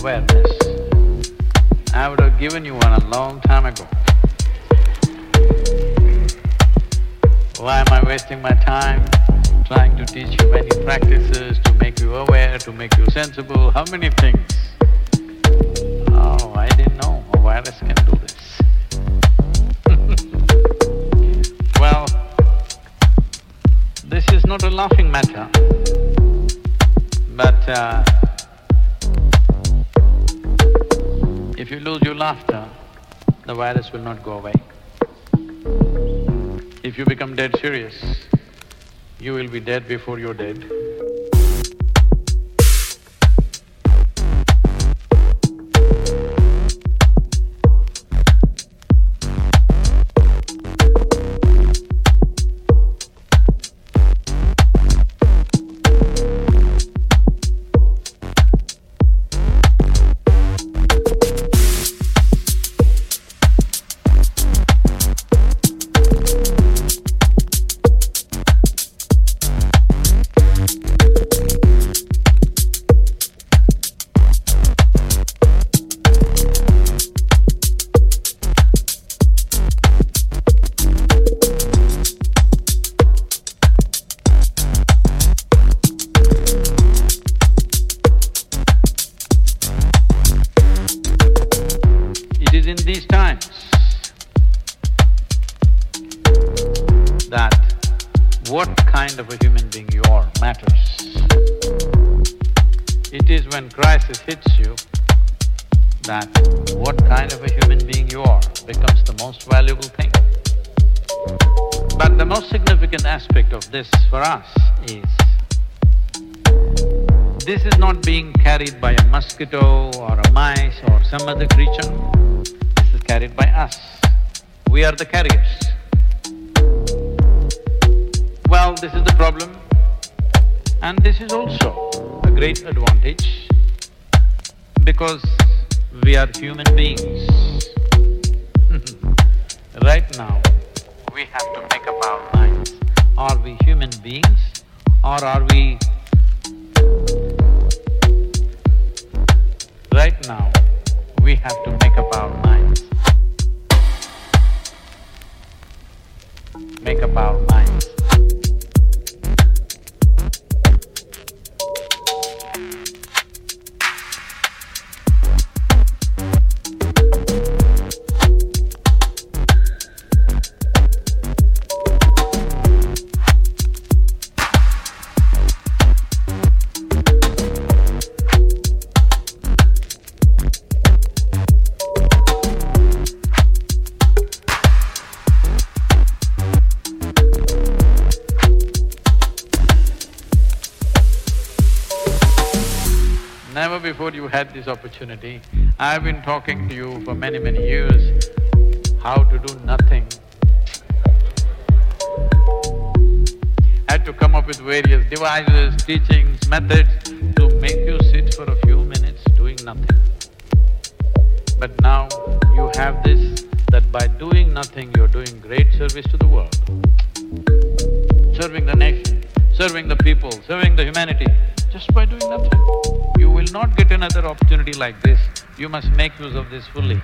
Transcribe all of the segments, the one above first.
awareness, I would have given you one a long time ago. Why am I wasting my time trying to teach you many practices to make you aware, to make you sensible, how many things? Oh, I didn't know a virus can do this. well, this is not a laughing matter, but uh, if you lose your laughter, the virus will not go away. If you become dead serious, you will be dead before you're dead. This is the problem. And this is also a great advantage because we are human beings. right now, we have to make up our minds. Are we human beings or are we Right now, we have to make up our minds. Make up our minds. You had this opportunity. I've been talking to you for many, many years, how to do nothing. I Had to come up with various devices, teachings, methods to make you sit for a few minutes doing nothing. But now you have this, that by doing nothing, you're doing great service to the world. Serving the nation, serving the people, serving the humanity, just by doing nothing. You will not get another opportunity like this. You must make use of this fully.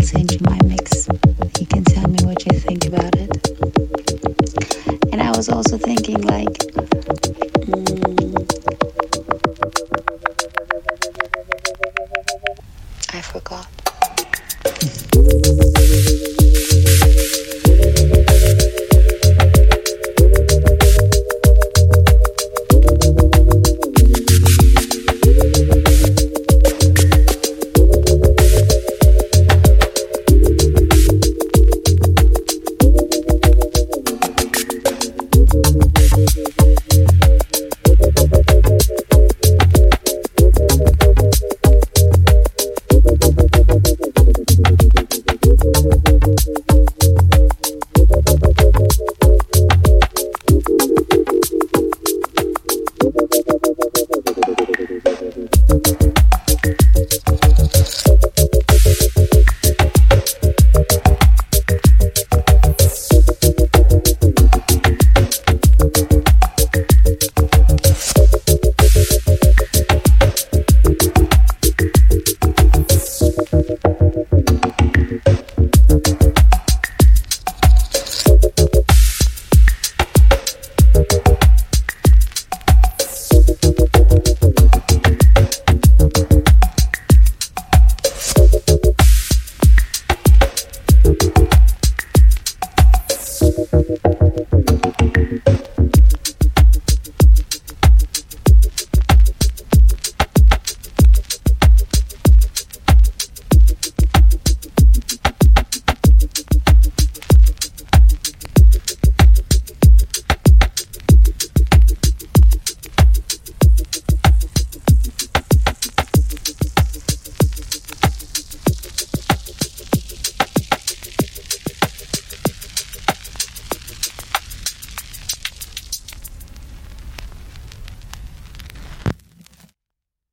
And I'll